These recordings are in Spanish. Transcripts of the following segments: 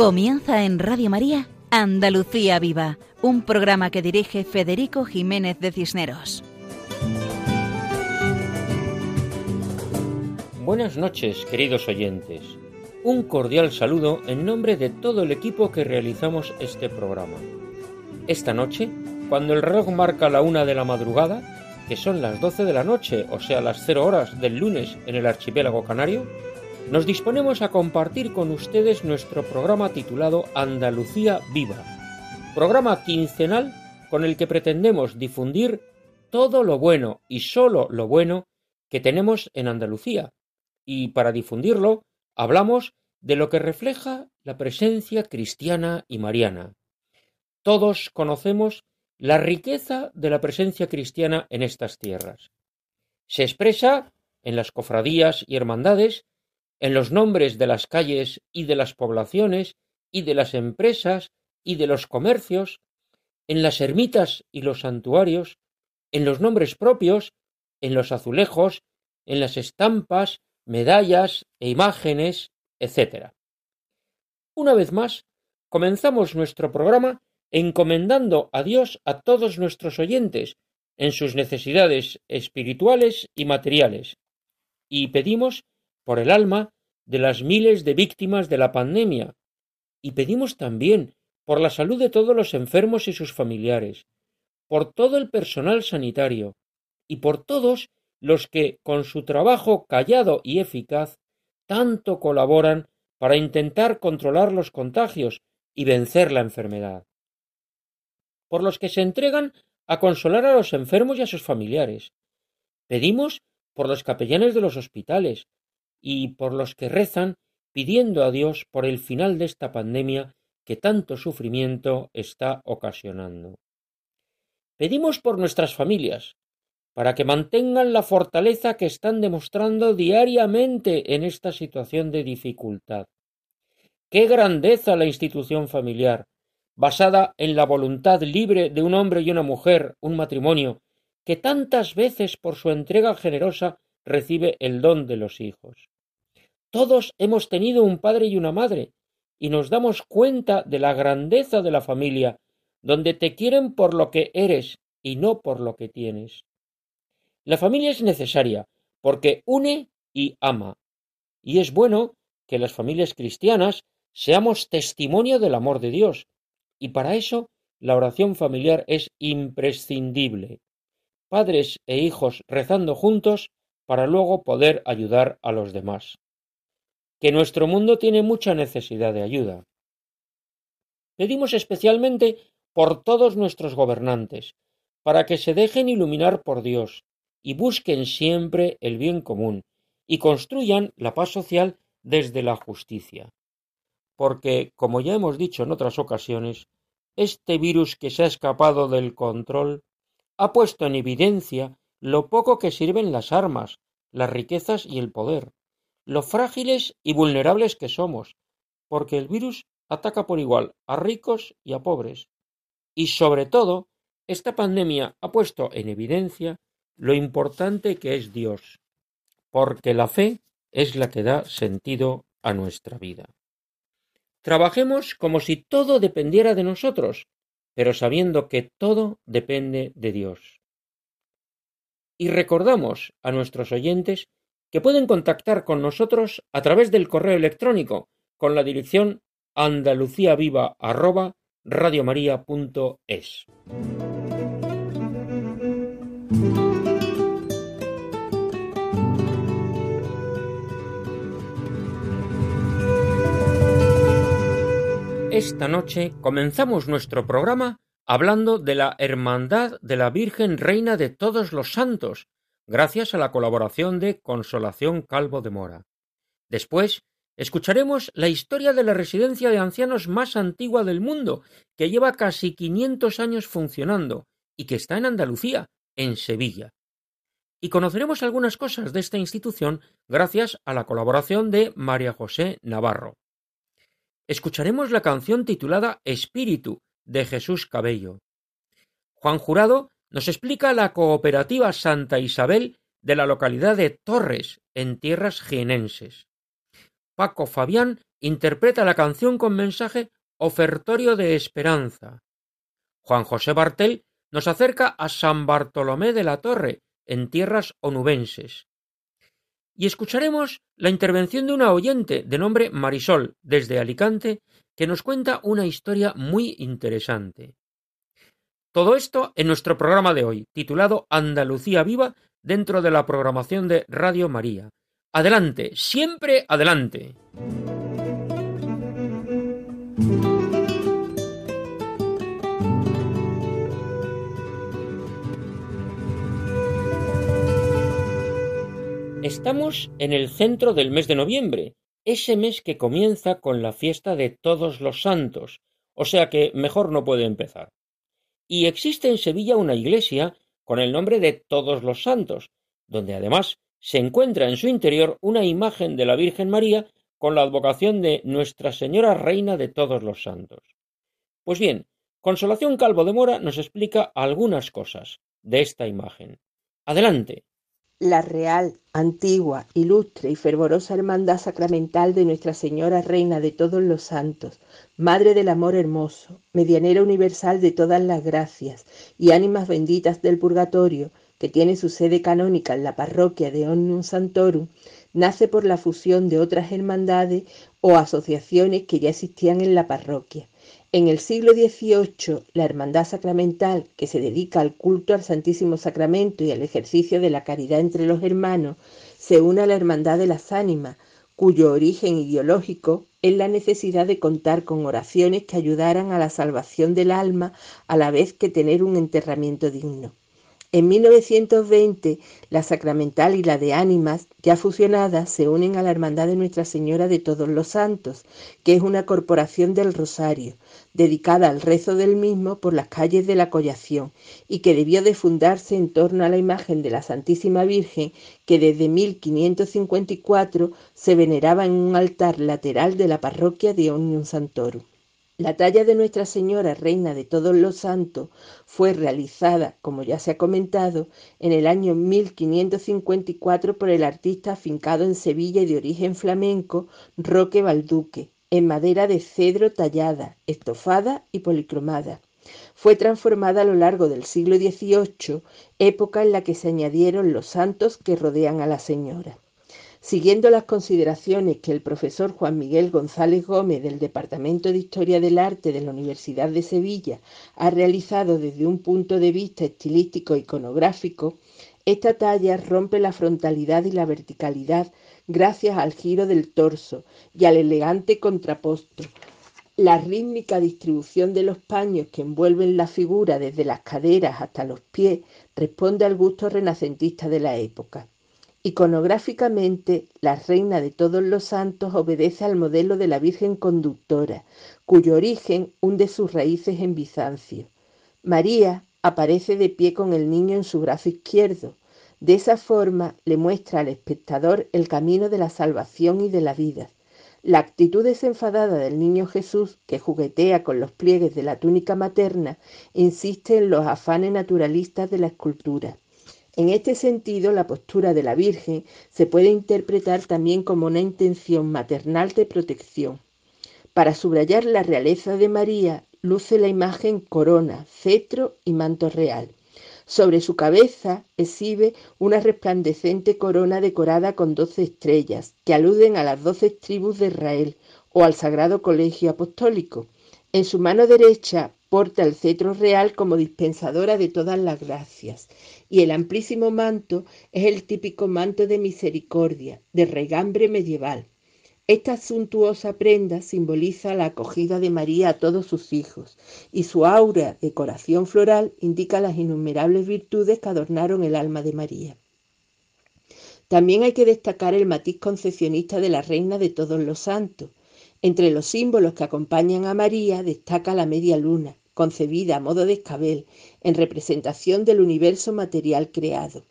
Comienza en Radio María Andalucía Viva, un programa que dirige Federico Jiménez de Cisneros. Buenas noches, queridos oyentes. Un cordial saludo en nombre de todo el equipo que realizamos este programa. Esta noche, cuando el reloj marca la una de la madrugada, que son las doce de la noche, o sea, las cero horas del lunes en el archipiélago canario, nos disponemos a compartir con ustedes nuestro programa titulado Andalucía Viva, programa quincenal con el que pretendemos difundir todo lo bueno y solo lo bueno que tenemos en Andalucía. Y para difundirlo, hablamos de lo que refleja la presencia cristiana y mariana. Todos conocemos la riqueza de la presencia cristiana en estas tierras. Se expresa en las cofradías y hermandades en los nombres de las calles y de las poblaciones y de las empresas y de los comercios, en las ermitas y los santuarios, en los nombres propios, en los azulejos, en las estampas, medallas e imágenes, etc. Una vez más, comenzamos nuestro programa encomendando a Dios a todos nuestros oyentes en sus necesidades espirituales y materiales, y pedimos por el alma de las miles de víctimas de la pandemia y pedimos también por la salud de todos los enfermos y sus familiares, por todo el personal sanitario y por todos los que, con su trabajo callado y eficaz, tanto colaboran para intentar controlar los contagios y vencer la enfermedad. Por los que se entregan a consolar a los enfermos y a sus familiares. Pedimos por los capellanes de los hospitales, y por los que rezan pidiendo a Dios por el final de esta pandemia que tanto sufrimiento está ocasionando. Pedimos por nuestras familias, para que mantengan la fortaleza que están demostrando diariamente en esta situación de dificultad. Qué grandeza la institución familiar, basada en la voluntad libre de un hombre y una mujer, un matrimonio, que tantas veces por su entrega generosa recibe el don de los hijos. Todos hemos tenido un padre y una madre, y nos damos cuenta de la grandeza de la familia, donde te quieren por lo que eres y no por lo que tienes. La familia es necesaria, porque une y ama, y es bueno que las familias cristianas seamos testimonio del amor de Dios, y para eso la oración familiar es imprescindible. Padres e hijos rezando juntos para luego poder ayudar a los demás. Que nuestro mundo tiene mucha necesidad de ayuda. Pedimos especialmente por todos nuestros gobernantes, para que se dejen iluminar por Dios y busquen siempre el bien común y construyan la paz social desde la justicia. Porque, como ya hemos dicho en otras ocasiones, este virus que se ha escapado del control ha puesto en evidencia lo poco que sirven las armas, las riquezas y el poder, lo frágiles y vulnerables que somos, porque el virus ataca por igual a ricos y a pobres. Y sobre todo, esta pandemia ha puesto en evidencia lo importante que es Dios, porque la fe es la que da sentido a nuestra vida. Trabajemos como si todo dependiera de nosotros, pero sabiendo que todo depende de Dios. Y recordamos a nuestros oyentes que pueden contactar con nosotros a través del correo electrónico con la dirección andaluciaviva@radiomaria.es. Esta noche comenzamos nuestro programa hablando de la Hermandad de la Virgen Reina de todos los santos, gracias a la colaboración de Consolación Calvo de Mora. Después, escucharemos la historia de la residencia de ancianos más antigua del mundo, que lleva casi 500 años funcionando y que está en Andalucía, en Sevilla. Y conoceremos algunas cosas de esta institución gracias a la colaboración de María José Navarro. Escucharemos la canción titulada Espíritu, de Jesús Cabello. Juan Jurado nos explica la cooperativa Santa Isabel de la localidad de Torres, en tierras jienenses. Paco Fabián interpreta la canción con mensaje ofertorio de esperanza. Juan José Bartel nos acerca a San Bartolomé de la Torre, en tierras onubenses. Y escucharemos la intervención de una oyente de nombre Marisol, desde Alicante, que nos cuenta una historia muy interesante. Todo esto en nuestro programa de hoy, titulado Andalucía Viva, dentro de la programación de Radio María. Adelante, siempre adelante. Estamos en el centro del mes de noviembre, ese mes que comienza con la fiesta de todos los santos, o sea que mejor no puede empezar. Y existe en Sevilla una iglesia con el nombre de Todos los Santos, donde además se encuentra en su interior una imagen de la Virgen María con la advocación de Nuestra Señora Reina de todos los Santos. Pues bien, Consolación Calvo de Mora nos explica algunas cosas de esta imagen. Adelante. La real, antigua, ilustre y fervorosa hermandad sacramental de Nuestra Señora Reina de todos los santos, Madre del Amor Hermoso, medianera universal de todas las gracias y ánimas benditas del purgatorio, que tiene su sede canónica en la parroquia de Omnium Santorum, nace por la fusión de otras hermandades o asociaciones que ya existían en la parroquia en el siglo XVIII, la Hermandad Sacramental, que se dedica al culto al Santísimo Sacramento y al ejercicio de la caridad entre los hermanos, se une a la Hermandad de las Ánimas, cuyo origen ideológico es la necesidad de contar con oraciones que ayudaran a la salvación del alma a la vez que tener un enterramiento digno. En 1920, la sacramental y la de ánimas, ya fusionadas, se unen a la Hermandad de Nuestra Señora de Todos los Santos, que es una corporación del Rosario, dedicada al rezo del mismo por las calles de la Collación, y que debió de fundarse en torno a la imagen de la Santísima Virgen, que desde 1554 se veneraba en un altar lateral de la parroquia de Omnium Santorum. La talla de Nuestra Señora, Reina de todos los Santos, fue realizada, como ya se ha comentado, en el año 1554 por el artista afincado en Sevilla y de origen flamenco, Roque Balduque, en madera de cedro tallada, estofada y policromada. Fue transformada a lo largo del siglo XVIII, época en la que se añadieron los santos que rodean a la Señora. Siguiendo las consideraciones que el profesor Juan Miguel González Gómez del Departamento de Historia del Arte de la Universidad de Sevilla ha realizado desde un punto de vista estilístico e iconográfico, esta talla rompe la frontalidad y la verticalidad gracias al giro del torso y al elegante contraposto. La rítmica distribución de los paños que envuelven la figura desde las caderas hasta los pies responde al gusto renacentista de la época. Iconográficamente, la Reina de todos los santos obedece al modelo de la Virgen Conductora, cuyo origen hunde sus raíces en Bizancio. María aparece de pie con el niño en su brazo izquierdo. De esa forma le muestra al espectador el camino de la salvación y de la vida. La actitud desenfadada del niño Jesús, que juguetea con los pliegues de la túnica materna, insiste en los afanes naturalistas de la escultura. En este sentido, la postura de la Virgen se puede interpretar también como una intención maternal de protección. Para subrayar la realeza de María, luce la imagen corona, cetro y manto real. Sobre su cabeza exhibe una resplandecente corona decorada con doce estrellas, que aluden a las doce tribus de Israel o al Sagrado Colegio Apostólico. En su mano derecha porta el cetro real como dispensadora de todas las gracias y el amplísimo manto es el típico manto de misericordia, de regambre medieval. Esta suntuosa prenda simboliza la acogida de María a todos sus hijos y su aura decoración floral indica las innumerables virtudes que adornaron el alma de María. También hay que destacar el matiz concepcionista de la Reina de todos los santos. Entre los símbolos que acompañan a María destaca la media luna, concebida a modo de escabel en representación del universo material creado.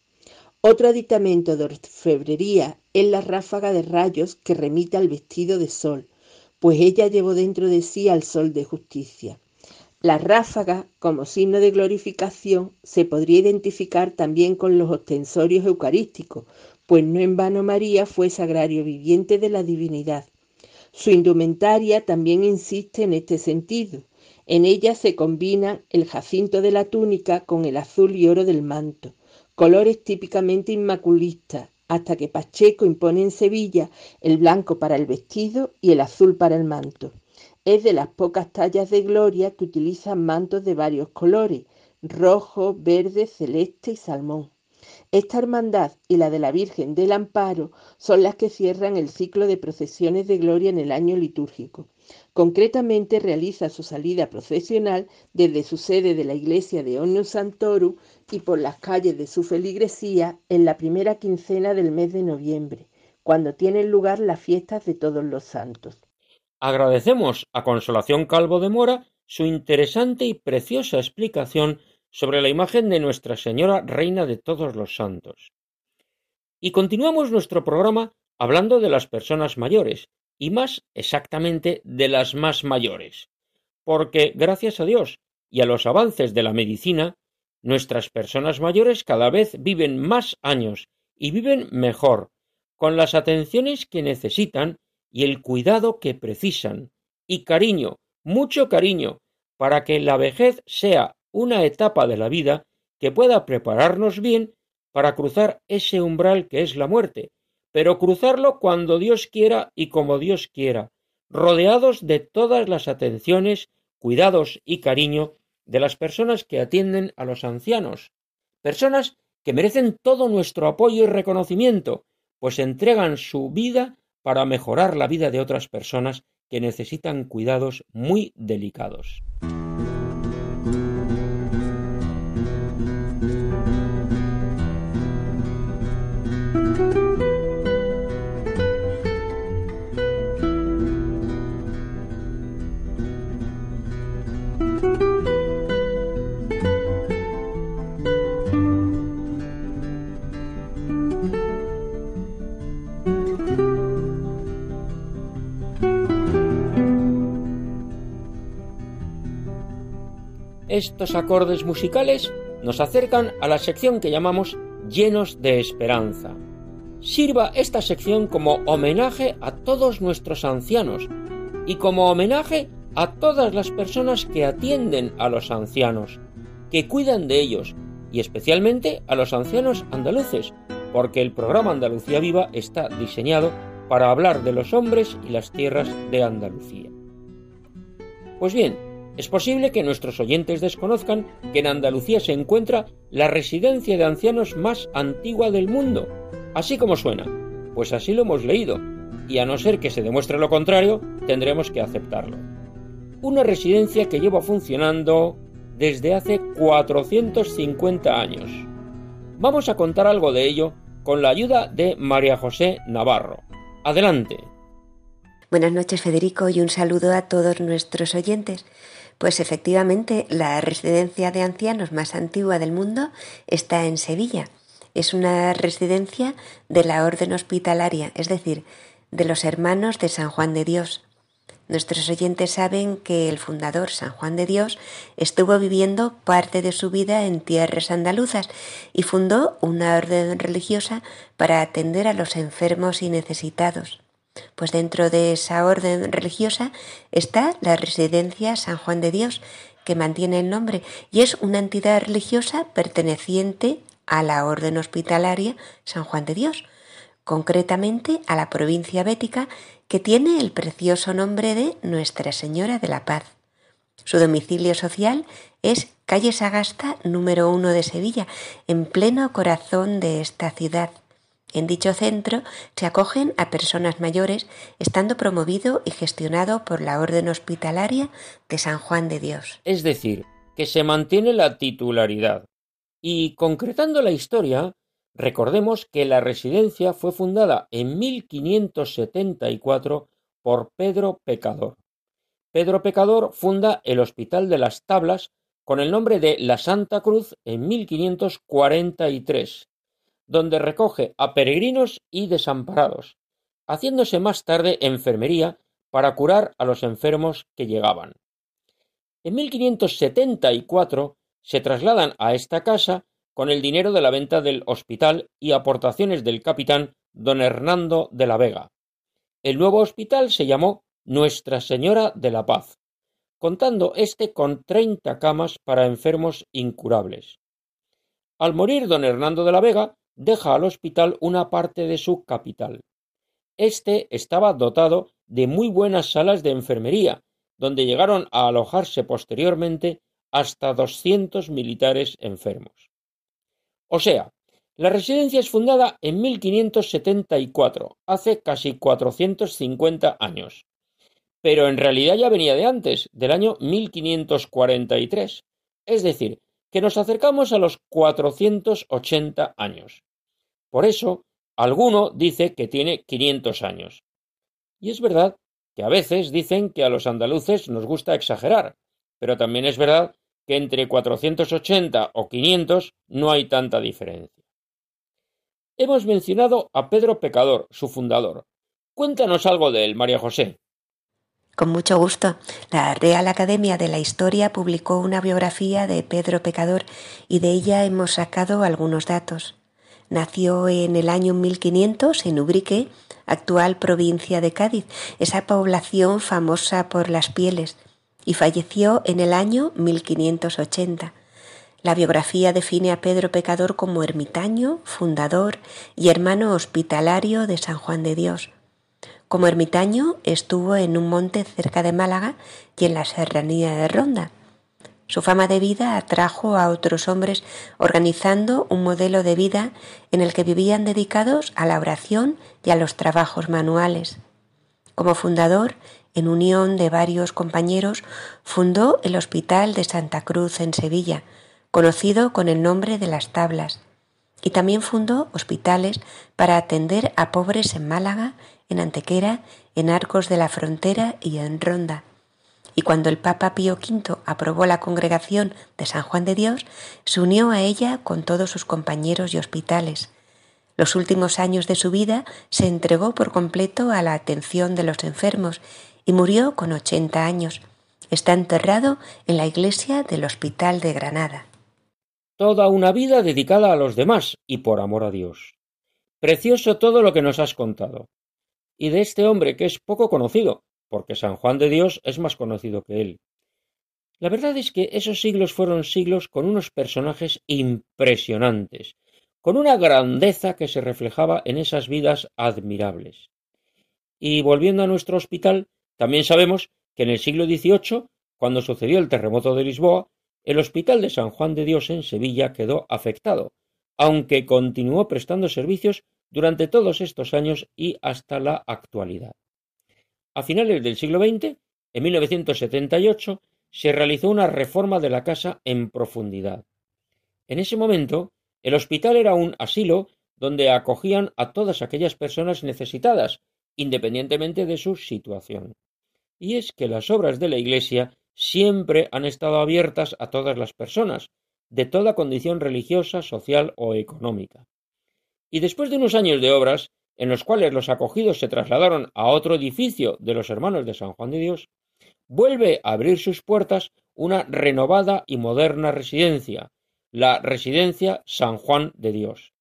Otro aditamento de orfebrería es la ráfaga de rayos que remite al vestido de sol, pues ella llevó dentro de sí al sol de justicia. La ráfaga, como signo de glorificación, se podría identificar también con los ostensorios eucarísticos, pues no en vano María fue sagrario viviente de la divinidad Su indumentaria también insiste en este sentido. En ella se combinan el jacinto de la túnica con el azul y oro del manto, colores típicamente inmaculistas, hasta que Pacheco impone en Sevilla el blanco para el vestido y el azul para el manto. Es de las pocas tallas de gloria que utilizan mantos de varios colores, rojo, verde, celeste y salmón. Esta hermandad y la de la Virgen del Amparo son las que cierran el ciclo de procesiones de gloria en el año litúrgico. Concretamente realiza su salida procesional desde su sede de la iglesia de Omnium Santorum y por las calles de su feligresía en la primera quincena del mes de noviembre, cuando tienen lugar las fiestas de todos los santos. Agradecemos a Consolación Calvo de Mora su interesante y preciosa explicación sobre la imagen de Nuestra Señora Reina de todos los santos. Y continuamos nuestro programa hablando de las personas mayores, y más exactamente de las más mayores, porque gracias a Dios y a los avances de la medicina, nuestras personas mayores cada vez viven más años y viven mejor, con las atenciones que necesitan y el cuidado que precisan, y cariño, mucho cariño, para que la vejez sea una etapa de la vida que pueda prepararnos bien para cruzar ese umbral que es la muerte, pero cruzarlo cuando Dios quiera y como Dios quiera, rodeados de todas las atenciones, cuidados y cariño de las personas que atienden a los ancianos, personas que merecen todo nuestro apoyo y reconocimiento, pues entregan su vida para mejorar la vida de otras personas que necesitan cuidados muy delicados. Estos acordes musicales nos acercan a la sección que llamamos llenos de esperanza. Sirva esta sección como homenaje a todos nuestros ancianos y como homenaje a todas las personas que atienden a los ancianos, que cuidan de ellos y especialmente a los ancianos andaluces, porque el programa Andalucía Viva está diseñado para hablar de los hombres y las tierras de Andalucía. Pues bien, es posible que nuestros oyentes desconozcan que en Andalucía se encuentra la residencia de ancianos más antigua del mundo, así como suena, pues así lo hemos leído, y a no ser que se demuestre lo contrario, tendremos que aceptarlo. Una residencia que lleva funcionando desde hace 450 años. Vamos a contar algo de ello con la ayuda de María José Navarro. Adelante. Buenas noches Federico y un saludo a todos nuestros oyentes. Pues efectivamente, la residencia de ancianos más antigua del mundo está en Sevilla. Es una residencia de la Orden Hospitalaria, es decir, de los hermanos de San Juan de Dios. Nuestros oyentes saben que el fundador, San Juan de Dios, estuvo viviendo parte de su vida en tierras andaluzas y fundó una orden religiosa para atender a los enfermos y necesitados. Pues dentro de esa orden religiosa está la residencia San Juan de Dios, que mantiene el nombre y es una entidad religiosa perteneciente a la orden hospitalaria San Juan de Dios, concretamente a la provincia bética que tiene el precioso nombre de Nuestra Señora de la Paz. Su domicilio social es calle Sagasta número 1 de Sevilla, en pleno corazón de esta ciudad. En dicho centro se acogen a personas mayores, estando promovido y gestionado por la Orden Hospitalaria de San Juan de Dios. Es decir, que se mantiene la titularidad. Y concretando la historia, recordemos que la residencia fue fundada en 1574 por Pedro Pecador. Pedro Pecador funda el Hospital de las Tablas con el nombre de La Santa Cruz en 1543 donde recoge a peregrinos y desamparados, haciéndose más tarde enfermería para curar a los enfermos que llegaban. En 1574 se trasladan a esta casa con el dinero de la venta del hospital y aportaciones del capitán don Hernando de la Vega. El nuevo hospital se llamó Nuestra Señora de la Paz, contando este con treinta camas para enfermos incurables. Al morir don Hernando de la Vega, deja al hospital una parte de su capital. Este estaba dotado de muy buenas salas de enfermería, donde llegaron a alojarse posteriormente hasta doscientos militares enfermos. O sea, la residencia es fundada en 1574, hace casi 450 años. Pero en realidad ya venía de antes, del año 1543. Es decir, que nos acercamos a los 480 años. Por eso, alguno dice que tiene 500 años. Y es verdad que a veces dicen que a los andaluces nos gusta exagerar, pero también es verdad que entre 480 o 500 no hay tanta diferencia. Hemos mencionado a Pedro Pecador, su fundador. Cuéntanos algo de él, María José. Con mucho gusto. La Real Academia de la Historia publicó una biografía de Pedro Pecador y de ella hemos sacado algunos datos. Nació en el año 1500 en Ubrique, actual provincia de Cádiz, esa población famosa por las pieles, y falleció en el año 1580. La biografía define a Pedro Pecador como ermitaño, fundador y hermano hospitalario de San Juan de Dios. Como ermitaño estuvo en un monte cerca de Málaga y en la serranía de Ronda. Su fama de vida atrajo a otros hombres organizando un modelo de vida en el que vivían dedicados a la oración y a los trabajos manuales. Como fundador, en unión de varios compañeros, fundó el Hospital de Santa Cruz en Sevilla, conocido con el nombre de Las Tablas, y también fundó hospitales para atender a pobres en Málaga, en Antequera, en Arcos de la Frontera y en Ronda. Y cuando el Papa Pío V aprobó la congregación de San Juan de Dios, se unió a ella con todos sus compañeros y hospitales. Los últimos años de su vida se entregó por completo a la atención de los enfermos y murió con 80 años. Está enterrado en la iglesia del Hospital de Granada. Toda una vida dedicada a los demás y por amor a Dios. Precioso todo lo que nos has contado. Y de este hombre que es poco conocido, porque San Juan de Dios es más conocido que él. La verdad es que esos siglos fueron siglos con unos personajes impresionantes, con una grandeza que se reflejaba en esas vidas admirables. Y volviendo a nuestro hospital, también sabemos que en el siglo XVIII, cuando sucedió el terremoto de Lisboa, el Hospital de San Juan de Dios en Sevilla quedó afectado, aunque continuó prestando servicios durante todos estos años y hasta la actualidad. A finales del siglo XX, en 1978, se realizó una reforma de la casa en profundidad. En ese momento, el hospital era un asilo donde acogían a todas aquellas personas necesitadas, independientemente de su situación. Y es que las obras de la Iglesia siempre han estado abiertas a todas las personas, de toda condición religiosa, social o económica. Y después de unos años de obras, en los cuales los acogidos se trasladaron a otro edificio de los hermanos de San Juan de Dios, vuelve a abrir sus puertas una renovada y moderna residencia, la Residencia San Juan de Dios.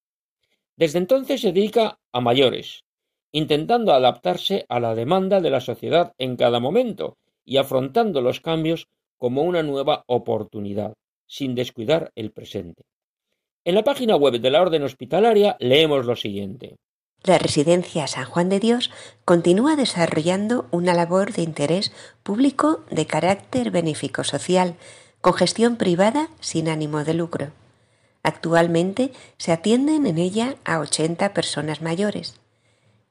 Desde entonces se dedica a mayores, intentando adaptarse a la demanda de la sociedad en cada momento y afrontando los cambios como una nueva oportunidad, sin descuidar el presente. En la página web de la Orden Hospitalaria leemos lo siguiente. La Residencia San Juan de Dios continúa desarrollando una labor de interés público de carácter benéfico social, con gestión privada sin ánimo de lucro. Actualmente se atienden en ella a 80 personas mayores.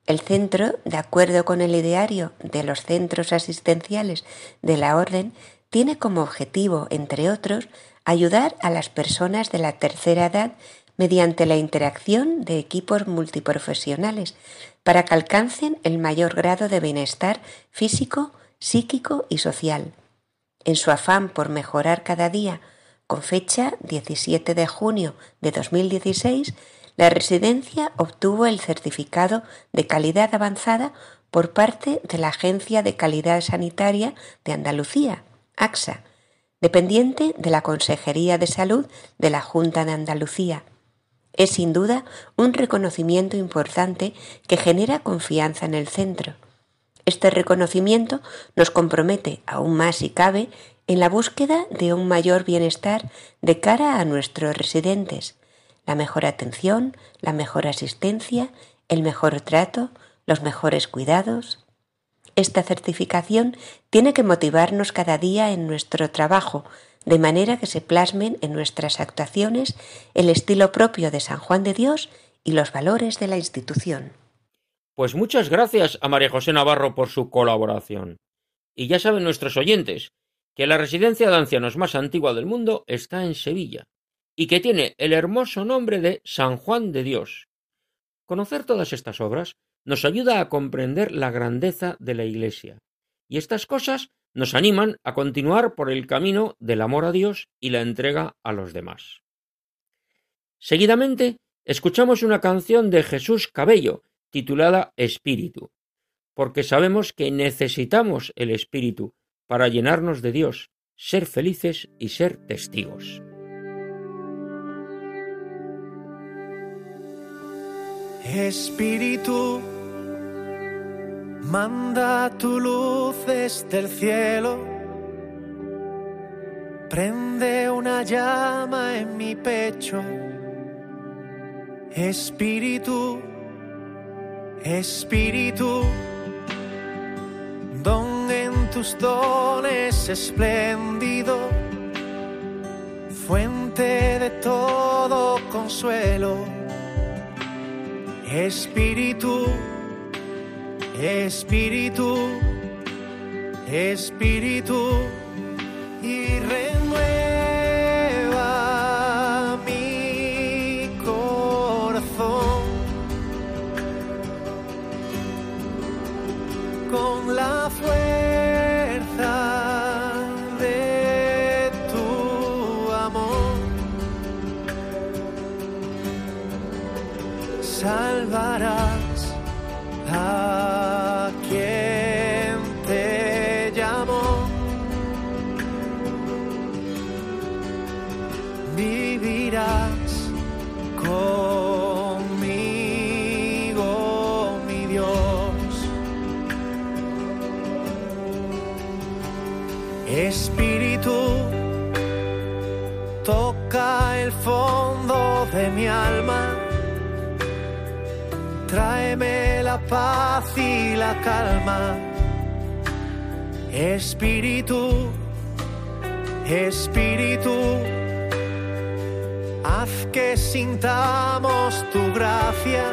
El centro, de acuerdo con el ideario de los centros asistenciales de la Orden, tiene como objetivo, entre otros, ayudar a las personas de la tercera edad mediante la interacción de equipos multiprofesionales para que alcancen el mayor grado de bienestar físico, psíquico y social. En su afán por mejorar cada día, con fecha 17 de junio de 2016, la residencia obtuvo el certificado de calidad avanzada por parte de la Agencia de Calidad Sanitaria de Andalucía, AXA, dependiente de la Consejería de Salud de la Junta de Andalucía. Es sin duda un reconocimiento importante que genera confianza en el centro. Este reconocimiento nos compromete aún más si cabe en la búsqueda de un mayor bienestar de cara a nuestros residentes, la mejor atención, la mejor asistencia, el mejor trato, los mejores cuidados. Esta certificación tiene que motivarnos cada día en nuestro trabajo, de manera que se plasmen en nuestras actuaciones el estilo propio de San Juan de Dios y los valores de la institución. Pues muchas gracias a María José Navarro por su colaboración. Y ya saben nuestros oyentes que la residencia de ancianos más antigua del mundo está en Sevilla y que tiene el hermoso nombre de San Juan de Dios. Conocer todas estas obras nos ayuda a comprender la grandeza de la Iglesia, y estas cosas nos animan a continuar por el camino del amor a Dios y la entrega a los demás. Seguidamente, escuchamos una canción de Jesús Cabello, titulada Espíritu, porque sabemos que necesitamos el Espíritu para llenarnos de Dios, ser felices y ser testigos. Espíritu, manda tu luz desde el cielo, prende una llama en mi pecho. Espíritu, Espíritu, don en tus dones espléndido, fuente de todo consuelo. Espíritu, Espíritu, Espíritu, y Vivirás conmigo, mi Dios. Espíritu, toca el fondo de mi alma. Tráeme la paz y la calma. Espíritu, Espíritu, haz que sintamos tu gracia,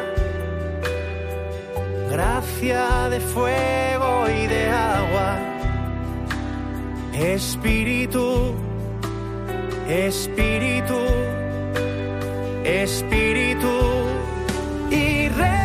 gracia de fuego y de agua. Espíritu, Espíritu, Espíritu y renueva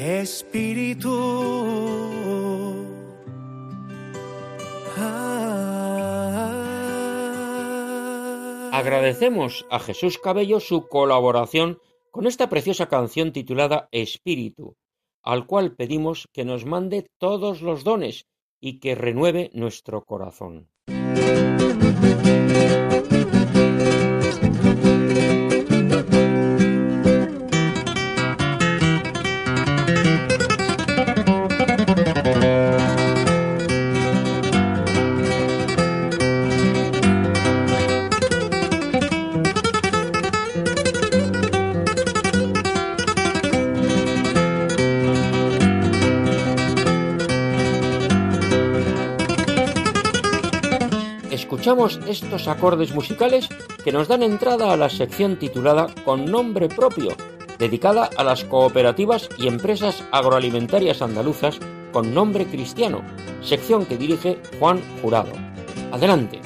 Espíritu. Ah. Agradecemos a Jesús Cabello su colaboración con esta preciosa canción titulada Espíritu, al cual pedimos que nos mande todos los dones y que renueve nuestro corazón. Estos acordes musicales que nos dan entrada a la sección titulada Con nombre propio, dedicada a las cooperativas y empresas agroalimentarias andaluzas con nombre cristiano, sección que dirige Juan Jurado. Adelante.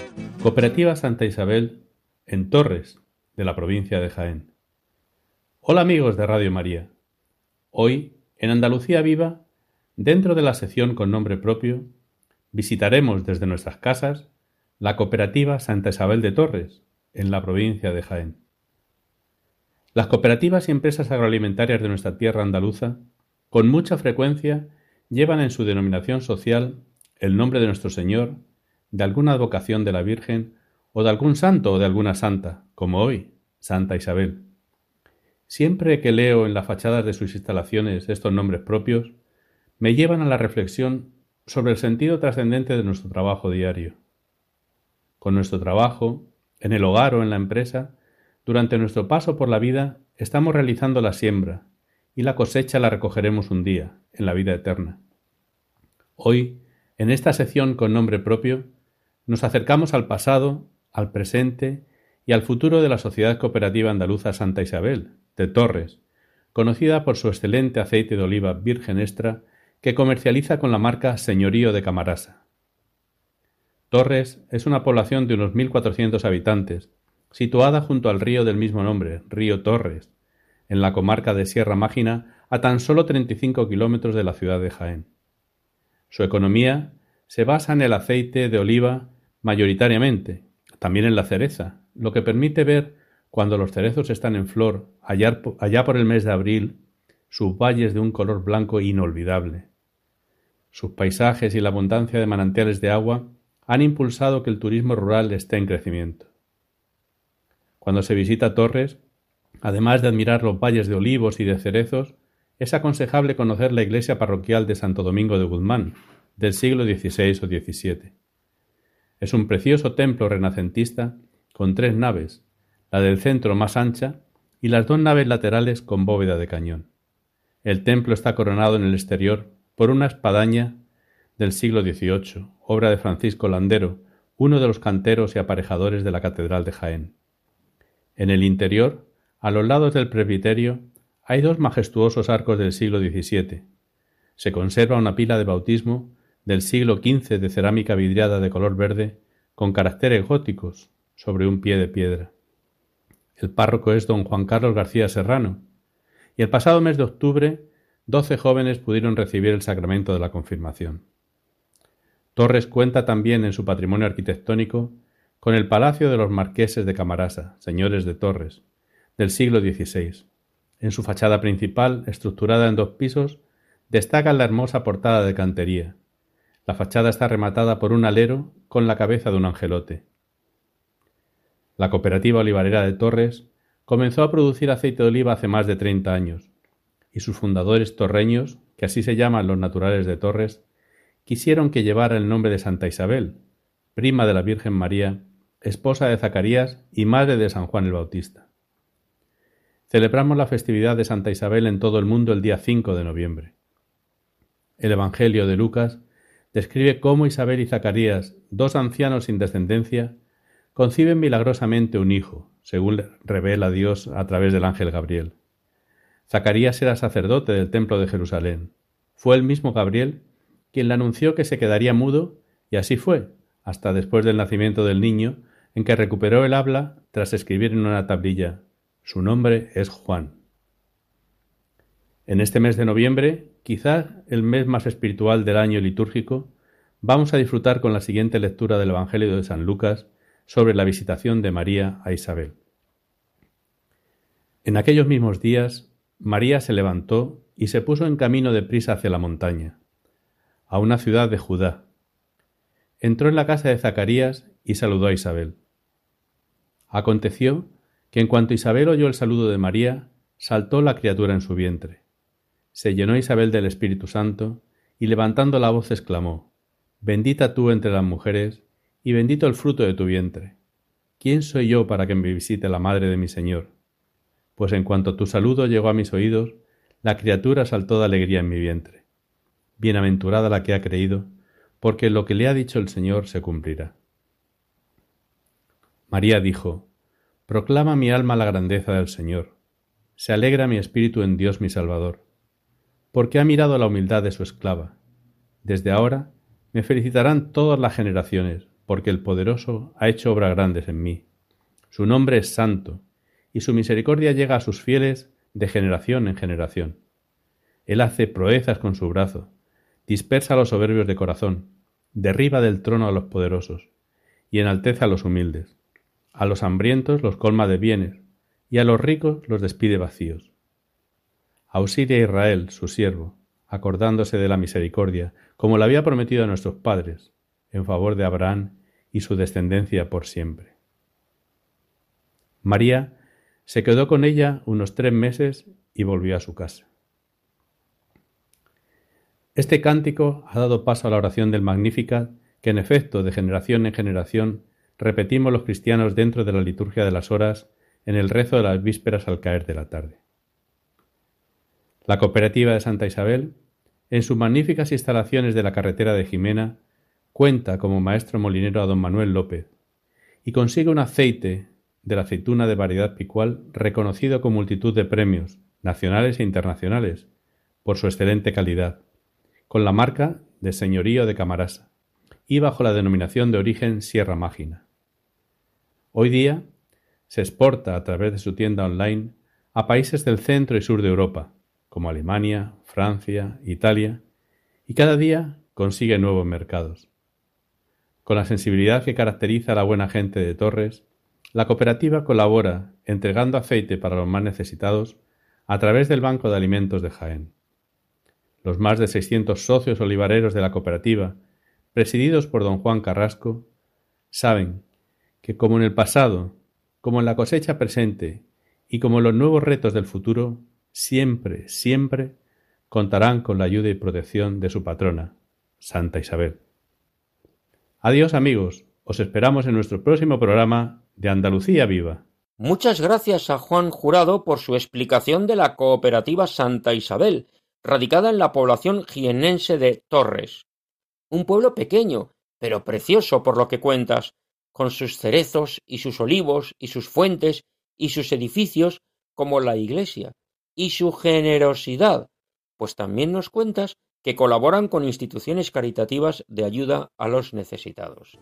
Cooperativa Santa Isabel en Torres, de la provincia de Jaén. Hola amigos de Radio María. Hoy, en Andalucía Viva, dentro de la sección con nombre propio, visitaremos desde nuestras casas la cooperativa Santa Isabel de Torres, en la provincia de Jaén. Las cooperativas y empresas agroalimentarias de nuestra tierra andaluza, con mucha frecuencia, llevan en su denominación social el nombre de nuestro Señor, de alguna advocación de la Virgen o de algún santo o de alguna santa, como hoy, Santa Isabel. Siempre que leo en las fachadas de sus instalaciones estos nombres propios, me llevan a la reflexión sobre el sentido trascendente de nuestro trabajo diario con nuestro trabajo, en el hogar o en la empresa, durante nuestro paso por la vida estamos realizando la siembra, y la cosecha la recogeremos un día, en la vida eterna. Hoy, en esta sección con nombre propio, nos acercamos al pasado, al presente y al futuro de la Sociedad Cooperativa Andaluza Santa Isabel, de Torres, conocida por su excelente aceite de oliva virgen extra que comercializa con la marca Señorío de Camarasa. Torres es una población de unos 1.400 habitantes, situada junto al río del mismo nombre, río Torres, en la comarca de Sierra Mágina, a tan solo 35 kilómetros de la ciudad de Jaén. Su economía se basa en el aceite de oliva mayoritariamente, también en la cereza, lo que permite ver, cuando los cerezos están en flor, allá, allá por el mes de abril, sus valles de un color blanco inolvidable. Sus paisajes y la abundancia de manantiales de agua han impulsado que el turismo rural esté en crecimiento. Cuando se visita Torres, además de admirar los valles de olivos y de cerezos, es aconsejable conocer la iglesia parroquial de Santo Domingo de Guzmán, del siglo XVI o XVII. Es un precioso templo renacentista con tres naves, la del centro más ancha y las dos naves laterales con bóveda de cañón. El templo está coronado en el exterior por una espadaña del siglo XVIII, obra de Francisco Landero, uno de los canteros y aparejadores de la Catedral de Jaén. En el interior, a los lados del presbiterio, hay dos majestuosos arcos del siglo XVII. Se conserva una pila de bautismo del siglo XV de cerámica vidriada de color verde con caracteres góticos sobre un pie de piedra. El párroco es don Juan Carlos García Serrano, y el pasado mes de octubre doce jóvenes pudieron recibir el sacramento de la confirmación. Torres cuenta también en su patrimonio arquitectónico con el Palacio de los Marqueses de Camarasa, señores de Torres, del siglo XVI. En su fachada principal, estructurada en dos pisos, destaca la hermosa portada de cantería. La fachada está rematada por un alero con la cabeza de un angelote. La cooperativa olivarera de Torres comenzó a producir aceite de oliva hace más de treinta años, y sus fundadores torreños, que así se llaman los naturales de Torres, quisieron que llevara el nombre de Santa Isabel, prima de la Virgen María, esposa de Zacarías y madre de San Juan el Bautista. Celebramos la festividad de Santa Isabel en todo el mundo el día 5 de noviembre. El Evangelio de Lucas describe cómo Isabel y Zacarías, dos ancianos sin descendencia, conciben milagrosamente un hijo, según revela Dios a través del ángel Gabriel. Zacarías era sacerdote del templo de Jerusalén. Fue el mismo Gabriel quien le anunció que se quedaría mudo Y así fue, hasta después del nacimiento del niño, en que recuperó el habla tras escribir en una tablilla Su nombre es Juan. En este mes de noviembre, quizás el mes más espiritual del año litúrgico, vamos a disfrutar con la siguiente lectura del Evangelio de San Lucas sobre la visitación de María a Isabel. En aquellos mismos días, María se levantó y se puso en camino de prisa hacia la montaña, a una ciudad de Judá. Entró en la casa de Zacarías y saludó a Isabel. Aconteció que en cuanto Isabel oyó el saludo de María, saltó la criatura en su vientre. Se llenó Isabel del Espíritu Santo y levantando la voz exclamó, Bendita tú entre las mujeres y bendito el fruto de tu vientre. ¿Quién soy yo para que me visite la madre de mi Señor? Pues en cuanto tu saludo llegó a mis oídos, la criatura saltó de alegría en mi vientre. Bienaventurada la que ha creído, porque lo que le ha dicho el Señor se cumplirá. María dijo, Proclama mi alma la grandeza del Señor, se alegra mi espíritu en Dios mi Salvador, porque ha mirado la humildad de su esclava. Desde ahora me felicitarán todas las generaciones, porque el poderoso ha hecho obras grandes en mí. Su nombre es santo, y su misericordia llega a sus fieles de generación en generación. Él hace proezas con su brazo, dispersa a los soberbios de corazón, derriba del trono a los poderosos, y enalteza a los humildes. A los hambrientos los colma de bienes, y a los ricos los despide vacíos. Auxilia a Israel, su siervo, acordándose de la misericordia, como le había prometido a nuestros padres, en favor de Abraham y su descendencia por siempre. María se quedó con ella unos tres meses y volvió a su casa. Este cántico ha dado paso a la oración del Magnificat que en efecto de generación en generación repetimos los cristianos dentro de la liturgia de las horas en el rezo de las vísperas al caer de la tarde. La cooperativa de Santa Isabel, en sus magníficas instalaciones de la carretera de Jimena, cuenta como maestro molinero a don Manuel López y consigue un aceite de la aceituna de variedad picual reconocido con multitud de premios, nacionales e internacionales, por su excelente calidad, con la marca de Señorío de Camarasa y bajo la denominación de origen Sierra Mágina. Hoy día se exporta a través de su tienda online a países del centro y sur de Europa, como Alemania, Francia, Italia, y cada día consigue nuevos mercados. Con la sensibilidad que caracteriza a la buena gente de Torres, la cooperativa colabora entregando aceite para los más necesitados a través del Banco de Alimentos de Jaén. Los más de 600 socios olivareros de la cooperativa, presididos por don Juan Carrasco, saben que como en el pasado, como en la cosecha presente y como en los nuevos retos del futuro, siempre, siempre contarán con la ayuda y protección de su patrona, Santa Isabel. Adiós amigos, os esperamos en nuestro próximo programa de Andalucía Viva. Muchas gracias a Juan Jurado por su explicación de la cooperativa Santa Isabel, radicada en la población jienense de Torres. Un pueblo pequeño, pero precioso por lo que cuentas, con sus cerezos y sus olivos y sus fuentes y sus edificios como la iglesia, y su generosidad, pues también nos cuentas que colaboran con instituciones caritativas de ayuda a los necesitados.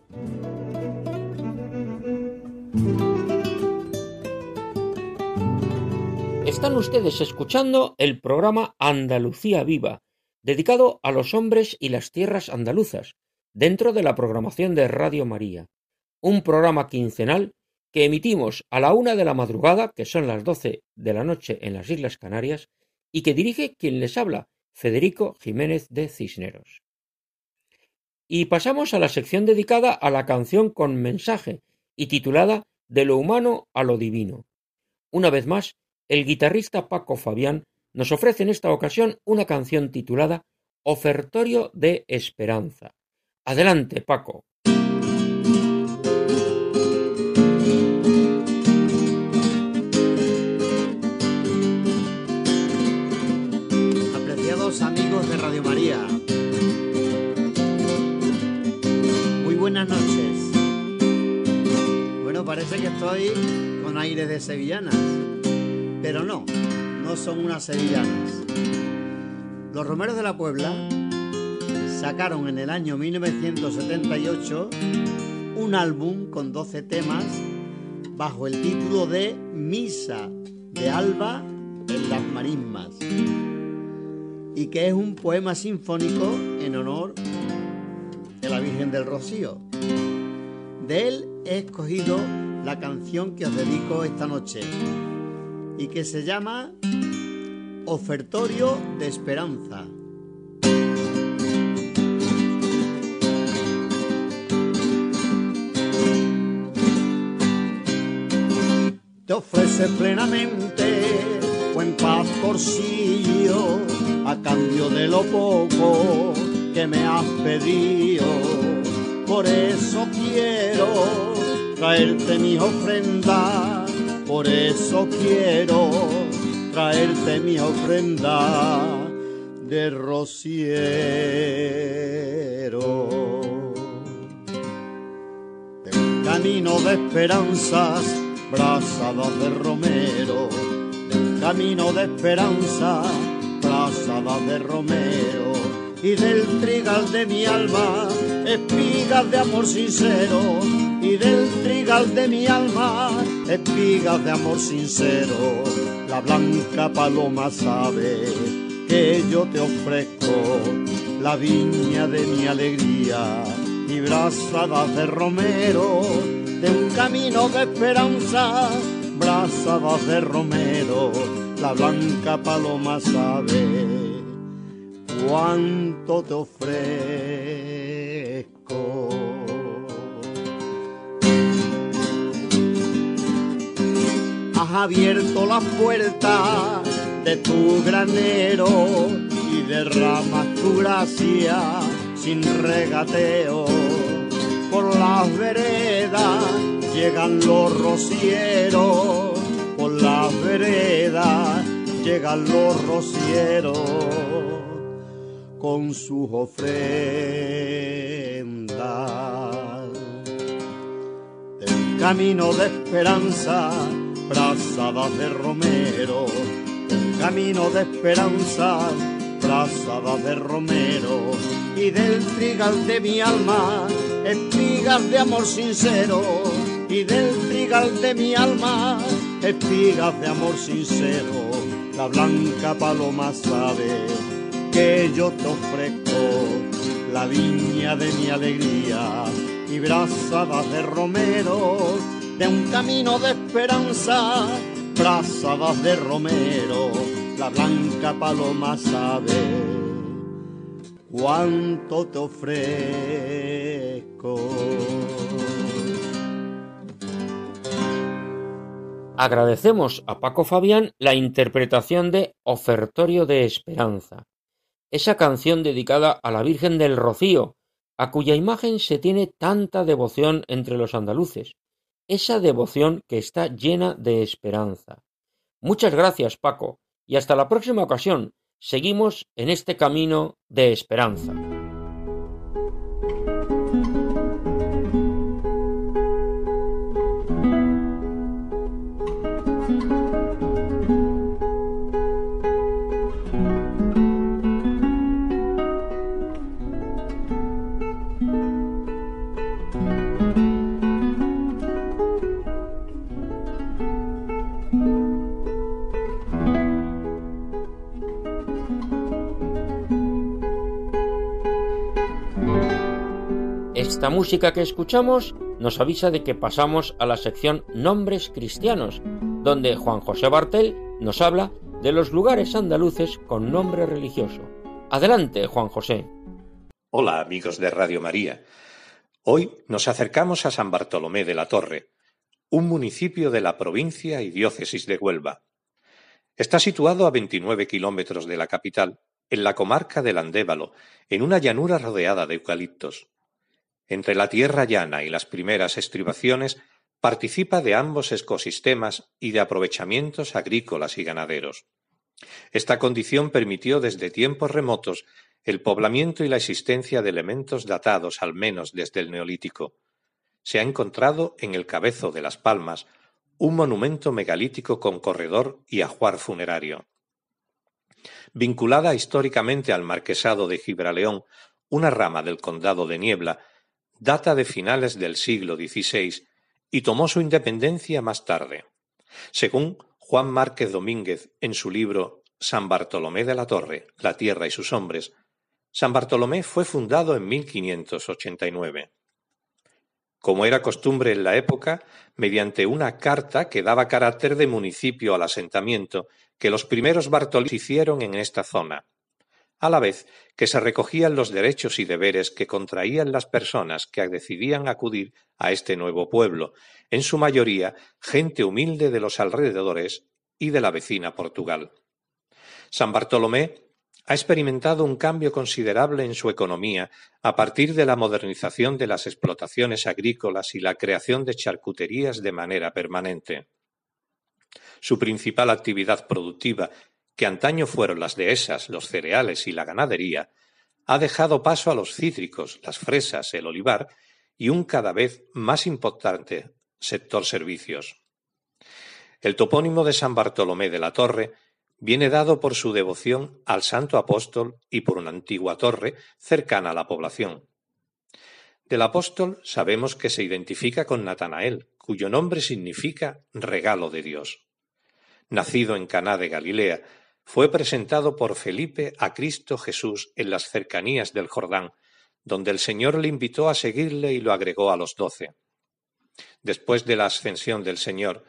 Están ustedes escuchando el programa Andalucía Viva, dedicado a los hombres y las tierras andaluzas, dentro de la programación de Radio María, un programa quincenal que emitimos a la una de la madrugada, que son las doce de la noche en las Islas Canarias, y que dirige quien les habla, Federico Jiménez de Cisneros. Y pasamos a la sección dedicada a la canción con mensaje y titulada De lo humano a lo divino. Una vez más, el guitarrista Paco Fabián nos ofrece en esta ocasión una canción titulada Ofertorio de Esperanza. Adelante, Paco. de Radio María. Muy buenas noches. Bueno, parece que estoy con aire de sevillanas, pero no, no son unas sevillanas. Los romeros de la Puebla sacaron en el año 1978 un álbum con 12 temas bajo el título de Misa de Alba en las Marismas y que es un poema sinfónico en honor de la Virgen del Rocío. De él he escogido la canción que os dedico esta noche y que se llama Ofertorio de Esperanza. Te ofrece plenamente buen pastorcillo a cambio de lo poco que me has pedido. Por eso quiero traerte mi ofrenda, por eso quiero traerte mi ofrenda de rociero. De camino de esperanzas, brazadas de romero, de camino de esperanza, brazadas de romero, y del trigal de mi alma, espigas de amor sincero, y del trigal de mi alma, espigas de amor sincero la blanca paloma sabe que yo te ofrezco la viña de mi alegría y brazadas de romero, de un camino de esperanza, brazadas de romero, la blanca paloma sabe cuánto te ofrezco. Abierto la puerta de tu granero y derramas tu gracia sin regateo. Por las veredas llegan los rocieros, por las veredas llegan los rocieros con sus ofrendas. El camino de esperanza brazadas de romero, camino de esperanza, brazadas de romero, y del trigal de mi alma, espigas de amor sincero, y del trigal de mi alma, espigas de amor sincero, la blanca paloma sabe que yo te ofrezco la viña de mi alegría. Y brazadas de romero un camino de esperanza, brazadas de romero, la blanca paloma sabe cuánto te ofrezco. Agradecemos a Paco Fabián la interpretación de Ofertorio de Esperanza, esa canción dedicada a la Virgen del Rocío, a cuya imagen se tiene tanta devoción entre los andaluces, esa devoción que está llena de esperanza. Muchas gracias, Paco, y hasta la próxima ocasión. Seguimos en este camino de esperanza. Esta música que escuchamos nos avisa de que pasamos a la sección Nombres Cristianos, donde Juan José Bartel nos habla de los lugares andaluces con nombre religioso. Adelante, Juan José. Hola, amigos de Radio María. Hoy nos acercamos a San Bartolomé de la Torre, un municipio de la provincia y diócesis de Huelva. Está situado a 29 kilómetros de la capital, en la comarca del Andévalo, en una llanura rodeada de eucaliptos. Entre la tierra llana y las primeras estribaciones participa de ambos ecosistemas y de aprovechamientos agrícolas y ganaderos. Esta condición permitió desde tiempos remotos el poblamiento y la existencia de elementos datados al menos desde el Neolítico. Se ha encontrado en el Cabezo de las Palmas un monumento megalítico con corredor y ajuar funerario. Vinculada históricamente al marquesado de Gibraleón una rama del condado de Niebla, data de finales del siglo XVI y tomó su independencia más tarde. Según Juan Márquez Domínguez en su libro San Bartolomé de la Torre, la Tierra y sus hombres, San Bartolomé fue fundado en 1589. Como era costumbre en la época, mediante una carta que daba carácter de municipio al asentamiento que los primeros bartolinos hicieron en esta zona, a la vez que se recogían los derechos y deberes que contraían las personas que decidían acudir a este nuevo pueblo, en su mayoría gente humilde de los alrededores y de la vecina Portugal. San Bartolomé ha experimentado un cambio considerable en su economía a partir de la modernización de las explotaciones agrícolas y la creación de charcuterías de manera permanente. Su principal actividad productiva que antaño fueron las dehesas, los cereales y la ganadería, ha dejado paso a los cítricos, las fresas, el olivar y un cada vez más importante sector servicios. El topónimo de San Bartolomé de la Torre viene dado por su devoción al santo apóstol y por una antigua torre cercana a la población. Del apóstol sabemos que se identifica con Natanael, cuyo nombre significa regalo de Dios. Nacido en Caná de Galilea, fue presentado por Felipe a Cristo Jesús en las cercanías del Jordán, donde el Señor le invitó a seguirle y lo agregó a los doce. Después de la ascensión del Señor,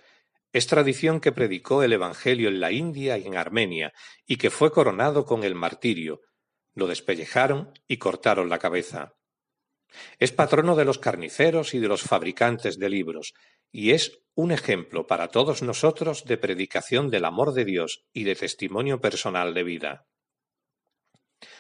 es tradición que predicó el Evangelio en la India y en Armenia, y que fue coronado con el martirio. Lo despellejaron y cortaron la cabeza. Es patrono de los carniceros y de los fabricantes de libros, y es un ejemplo para todos nosotros de predicación del amor de Dios y de testimonio personal de vida.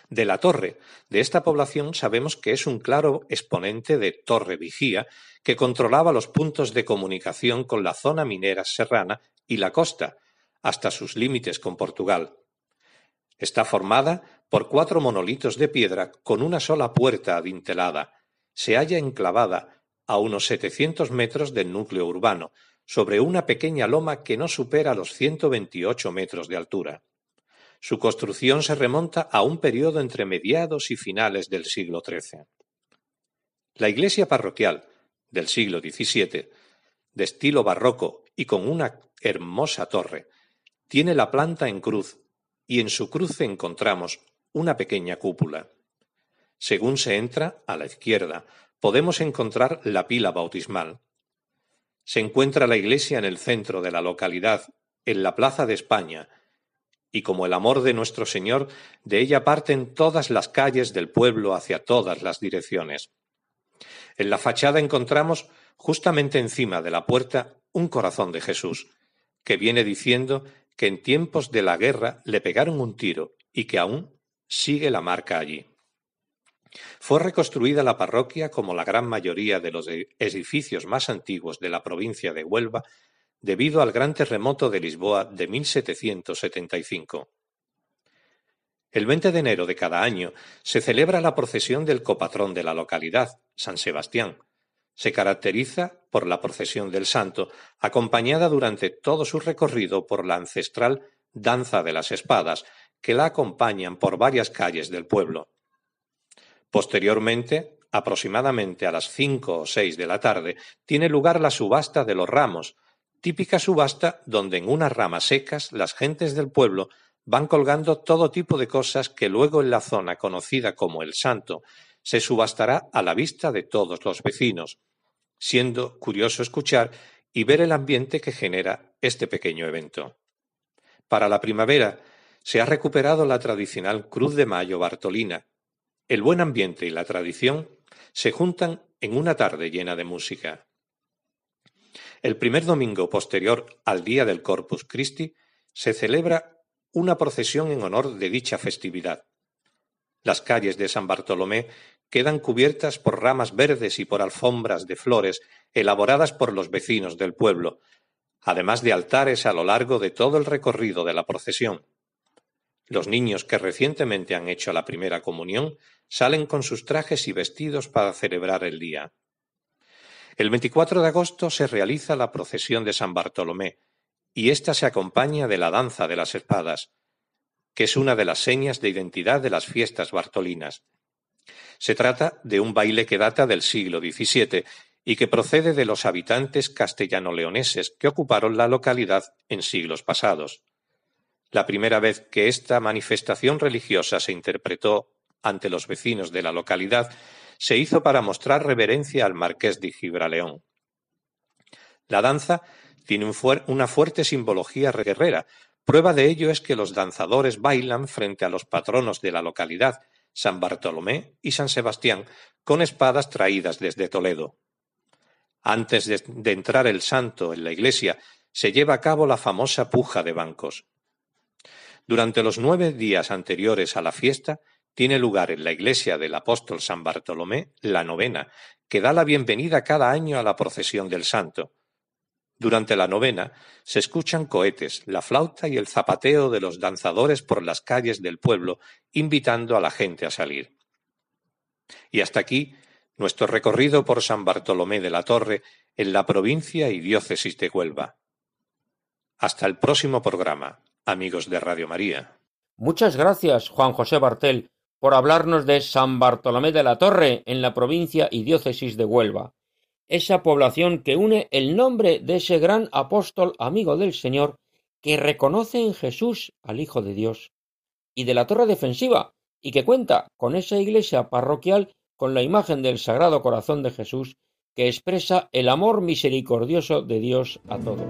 De la torre de esta población sabemos que es un claro exponente de torre vigía que controlaba los puntos de comunicación con la zona minera serrana y la costa, hasta sus límites con Portugal. Está formada por cuatro monolitos de piedra con una sola puerta adintelada. Se halla enclavada a unos 700 metros del núcleo urbano, sobre una pequeña loma que no supera los 128 metros de altura. Su construcción se remonta a un periodo entre mediados y finales del siglo XIII. La iglesia parroquial, del siglo XVII, de estilo barroco y con una hermosa torre, tiene la planta en cruz y en su cruce encontramos una pequeña cúpula. Según se entra, a la izquierda, podemos encontrar la pila bautismal. Se encuentra la iglesia en el centro de la localidad, en la Plaza de España, y como el amor de nuestro Señor, de ella parten todas las calles del pueblo hacia todas las direcciones. En la fachada encontramos, justamente encima de la puerta, un corazón de Jesús, que viene diciendo que en tiempos de la guerra le pegaron un tiro y que aún sigue la marca allí. Fue reconstruida la parroquia como la gran mayoría de los edificios más antiguos de la provincia de Huelva debido al gran terremoto de Lisboa de 1775. El 20 de enero de cada año se celebra la procesión del copatrón de la localidad, San Sebastián. Se caracteriza por la procesión del santo, acompañada durante todo su recorrido por la ancestral danza de las espadas, que la acompañan por varias calles del pueblo. Posteriormente, aproximadamente a las cinco o seis de la tarde, tiene lugar la subasta de los ramos, típica subasta donde en unas ramas secas las gentes del pueblo van colgando todo tipo de cosas que luego en la zona conocida como el Santo se subastará a la vista de todos los vecinos, siendo curioso escuchar y ver el ambiente que genera este pequeño evento. Para la primavera se ha recuperado la tradicional Cruz de Mayo Bartolina, el buen ambiente y la tradición se juntan en una tarde llena de música. El primer domingo posterior al día del Corpus Christi se celebra una procesión en honor de dicha festividad. Las calles de San Bartolomé quedan cubiertas por ramas verdes y por alfombras de flores elaboradas por los vecinos del pueblo, además de altares a lo largo de todo el recorrido de la procesión. Los niños que recientemente han hecho la primera comunión salen con sus trajes y vestidos para celebrar el día. El 24 de agosto se realiza la procesión de San Bartolomé, y ésta se acompaña de la danza de las espadas, que es una de las señas de identidad de las fiestas bartolinas. Se trata de un baile que data del siglo XVII y que procede de los habitantes castellano-leoneses que ocuparon la localidad en siglos pasados. La primera vez que esta manifestación religiosa se interpretó ante los vecinos de la localidad se hizo para mostrar reverencia al marqués de Gibraleón. La danza tiene una fuerte simbología guerrera. Prueba de ello es que los danzadores bailan frente a los patronos de la localidad, San Bartolomé y San Sebastián, con espadas traídas desde Toledo. Antes de, de, entrar el santo en la iglesia, se lleva a cabo la famosa puja de bancos. Durante los nueve días anteriores a la fiesta, tiene lugar en la iglesia del apóstol San Bartolomé la novena, que da la bienvenida cada año a la procesión del santo. Durante la novena se escuchan cohetes, la flauta y el zapateo de los danzadores por las calles del pueblo, invitando a la gente a salir. Y hasta aquí nuestro recorrido por San Bartolomé de la Torre en la provincia y diócesis de Huelva. Hasta el próximo programa, amigos de Radio María. Muchas gracias, Juan José Bartel, por hablarnos de San Bartolomé de la Torre en la provincia y diócesis de Huelva esa población que une el nombre de ese gran apóstol amigo del Señor que reconoce en Jesús al Hijo de Dios, y de la torre defensiva, y que cuenta con esa iglesia parroquial con la imagen del Sagrado Corazón de Jesús que expresa el amor misericordioso de Dios a todos.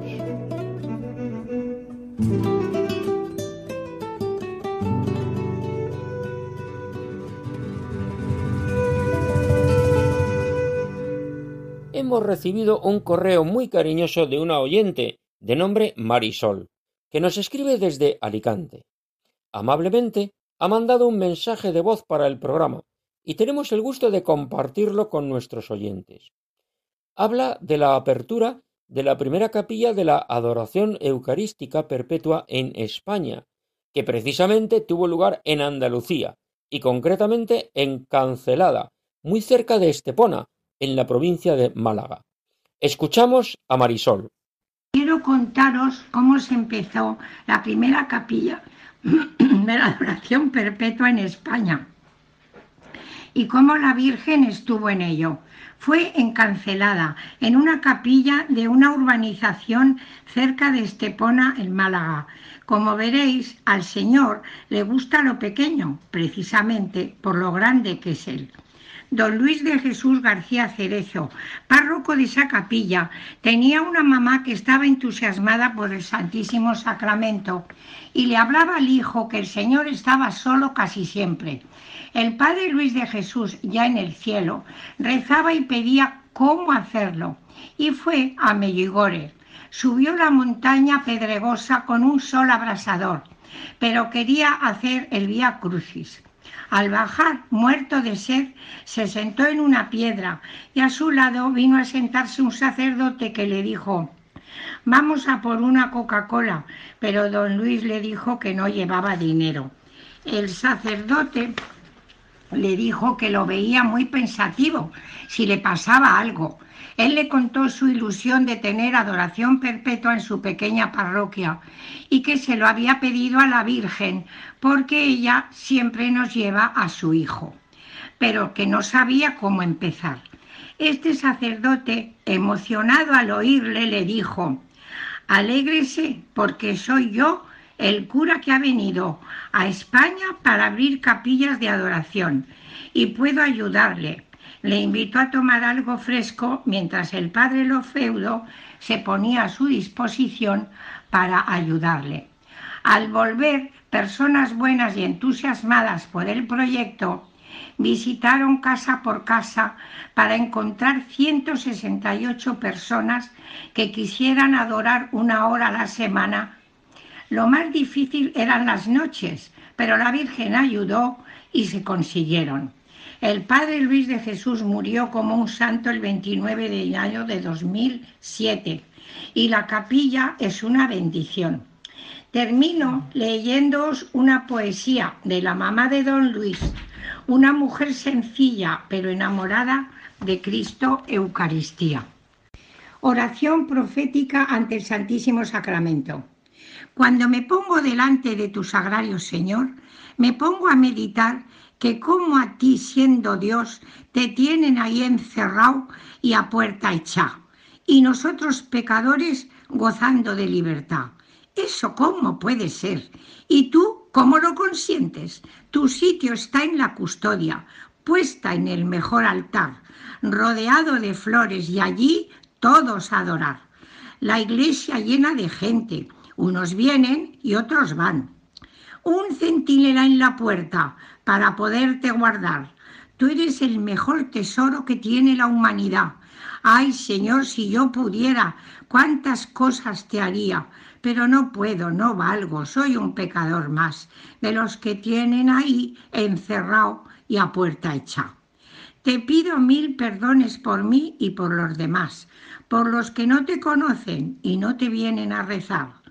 Hemos recibido un correo muy cariñoso de una oyente de nombre Marisol, que nos escribe desde Alicante. Amablemente ha mandado un mensaje de voz para el programa y tenemos el gusto de compartirlo con nuestros oyentes. Habla de la apertura de la primera capilla de la adoración eucarística perpetua en España, que precisamente tuvo lugar en Andalucía y concretamente en Cancelada, muy cerca de Estepona, en la provincia de Málaga. Escuchamos a Marisol. Quiero contaros cómo se empezó la primera capilla de la adoración perpetua en España y cómo la Virgen estuvo en ello. Fue encancelada en una capilla de una urbanización cerca de Estepona, en Málaga. Como veréis, al Señor le gusta lo pequeño, precisamente por lo grande que es Él. Don Luis de Jesús García Cerezo, párroco de esa capilla, tenía una mamá que estaba entusiasmada por el Santísimo Sacramento y le hablaba al hijo que el Señor estaba solo casi siempre. El padre Luis de Jesús, ya en el cielo, rezaba y pedía cómo hacerlo y fue a Melligore. Subió la montaña pedregosa con un sol abrasador, pero quería hacer el Vía Crucis. Al bajar, muerto de sed, se sentó en una piedra y a su lado vino a sentarse un sacerdote que le dijo, vamos a por una Coca-Cola, pero don Luis le dijo que no llevaba dinero. El sacerdote le dijo que lo veía muy pensativo si le pasaba algo. Él le contó su ilusión de tener adoración perpetua en su pequeña parroquia y que se lo había pedido a la Virgen porque ella siempre nos lleva a su hijo, pero que no sabía cómo empezar. Este sacerdote, emocionado al oírle, le dijo, Alégrese porque soy yo el cura que ha venido a España para abrir capillas de adoración y puedo ayudarle. Le invitó a tomar algo fresco mientras el padre Lofeudo se ponía a su disposición para ayudarle. Al volver, personas buenas y entusiasmadas por el proyecto visitaron casa por casa para encontrar 168 personas que quisieran adorar una hora a la semana lo más difícil eran las noches, pero la Virgen ayudó y se consiguieron. El Padre Luis de Jesús murió como un santo el 29 de mayo de 2007 y la capilla es una bendición. Termino leyéndoos una poesía de la mamá de don Luis, una mujer sencilla pero enamorada de Cristo Eucaristía. Oración profética ante el Santísimo Sacramento. Cuando me pongo delante de tu sagrario Señor, me pongo a meditar que como a ti siendo Dios te tienen ahí encerrado y a puerta echada, y nosotros pecadores gozando de libertad. ¿Eso cómo puede ser? ¿Y tú cómo lo consientes? Tu sitio está en la custodia, puesta en el mejor altar, rodeado de flores y allí todos adorar. La iglesia llena de gente, unos vienen y otros van. Un centinela en la puerta para poderte guardar. Tú eres el mejor tesoro que tiene la humanidad. Ay, Señor, si yo pudiera, cuántas cosas te haría, pero no puedo, no valgo, soy un pecador más, de los que tienen ahí encerrado y a puerta hecha. Te pido mil perdones por mí y por los demás, por los que no te conocen y no te vienen a rezar.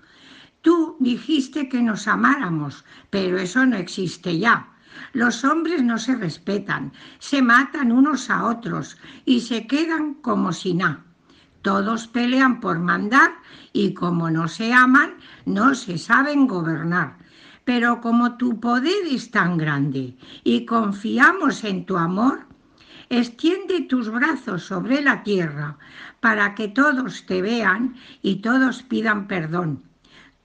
Tú dijiste que nos amáramos, pero eso no existe ya. Los hombres no se respetan, se matan unos a otros y se quedan como si nada. Todos pelean por mandar y como no se aman, no se saben gobernar. Pero como tu poder es tan grande y confiamos en tu amor, extiende tus brazos sobre la tierra para que todos te vean y todos pidan perdón.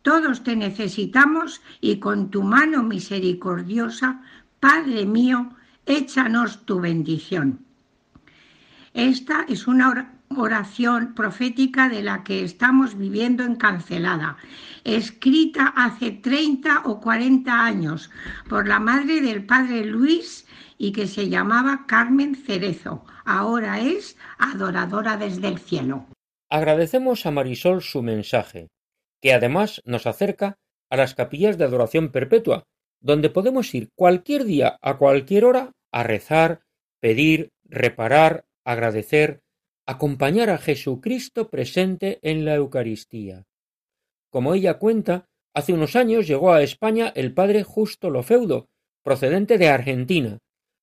Todos te necesitamos y con tu mano misericordiosa, Padre mío, échanos tu bendición. Esta es una oración profética de la que estamos viviendo encancelada, escrita hace 30 o 40 años por la madre del padre Luis y que se llamaba Carmen Cerezo. Ahora es adoradora desde el cielo. Agradecemos a Marisol su mensaje, que además nos acerca a las capillas de adoración perpetua, donde podemos ir cualquier día a cualquier hora a rezar, pedir, reparar, agradecer, acompañar a Jesucristo presente en la Eucaristía. Como ella cuenta, hace unos años llegó a España el padre Justo Lofeudo, procedente de Argentina,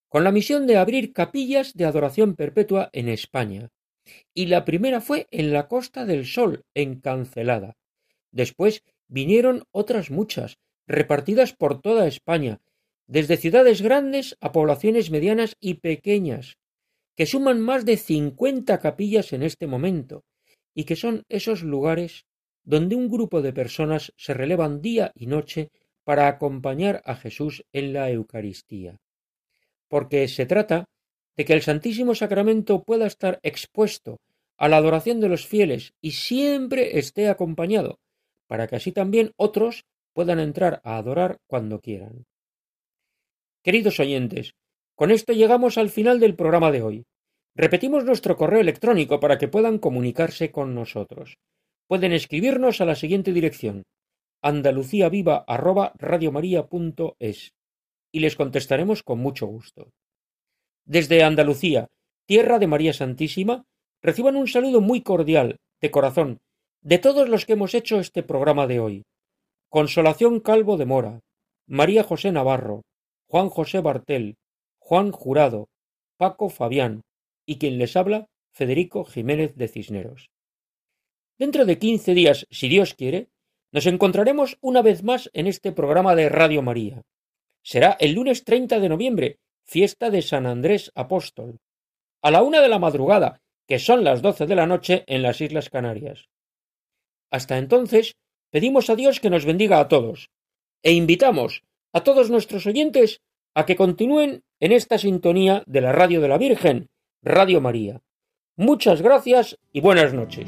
con la misión de abrir capillas de adoración perpetua en España. Y la primera fue en la Costa del Sol, en Cancelada. Después vinieron otras muchas, repartidas por toda España, desde ciudades grandes a poblaciones medianas y pequeñas, que suman más de cincuenta capillas en este momento, y que son esos lugares donde un grupo de personas se relevan día y noche para acompañar a Jesús en la Eucaristía. Porque se trata de que el Santísimo Sacramento pueda estar expuesto a la adoración de los fieles y siempre esté acompañado, para que así también otros puedan entrar a adorar cuando quieran. Queridos oyentes, con esto llegamos al final del programa de hoy. Repetimos nuestro correo electrónico para que puedan comunicarse con nosotros. Pueden escribirnos a la siguiente dirección andaluciaviva@radiomaria.es y les contestaremos con mucho gusto. Desde Andalucía, tierra de María Santísima, reciban un saludo muy cordial, de corazón, de todos los que hemos hecho este programa de hoy. Consolación Calvo de Mora, María José Navarro, Juan José Bartel, Juan Jurado, Paco Fabián y quien les habla, Federico Jiménez de Cisneros. Dentro de quince días, si Dios quiere, nos encontraremos una vez más en este programa de Radio María. Será el lunes 30 de noviembre, fiesta de San Andrés Apóstol, a la una de la madrugada, que son las doce de la noche en las Islas Canarias. Hasta entonces, pedimos a Dios que nos bendiga a todos, e invitamos a todos nuestros oyentes a que continúen en esta sintonía de la Radio de la Virgen, Radio María. Muchas gracias y buenas noches.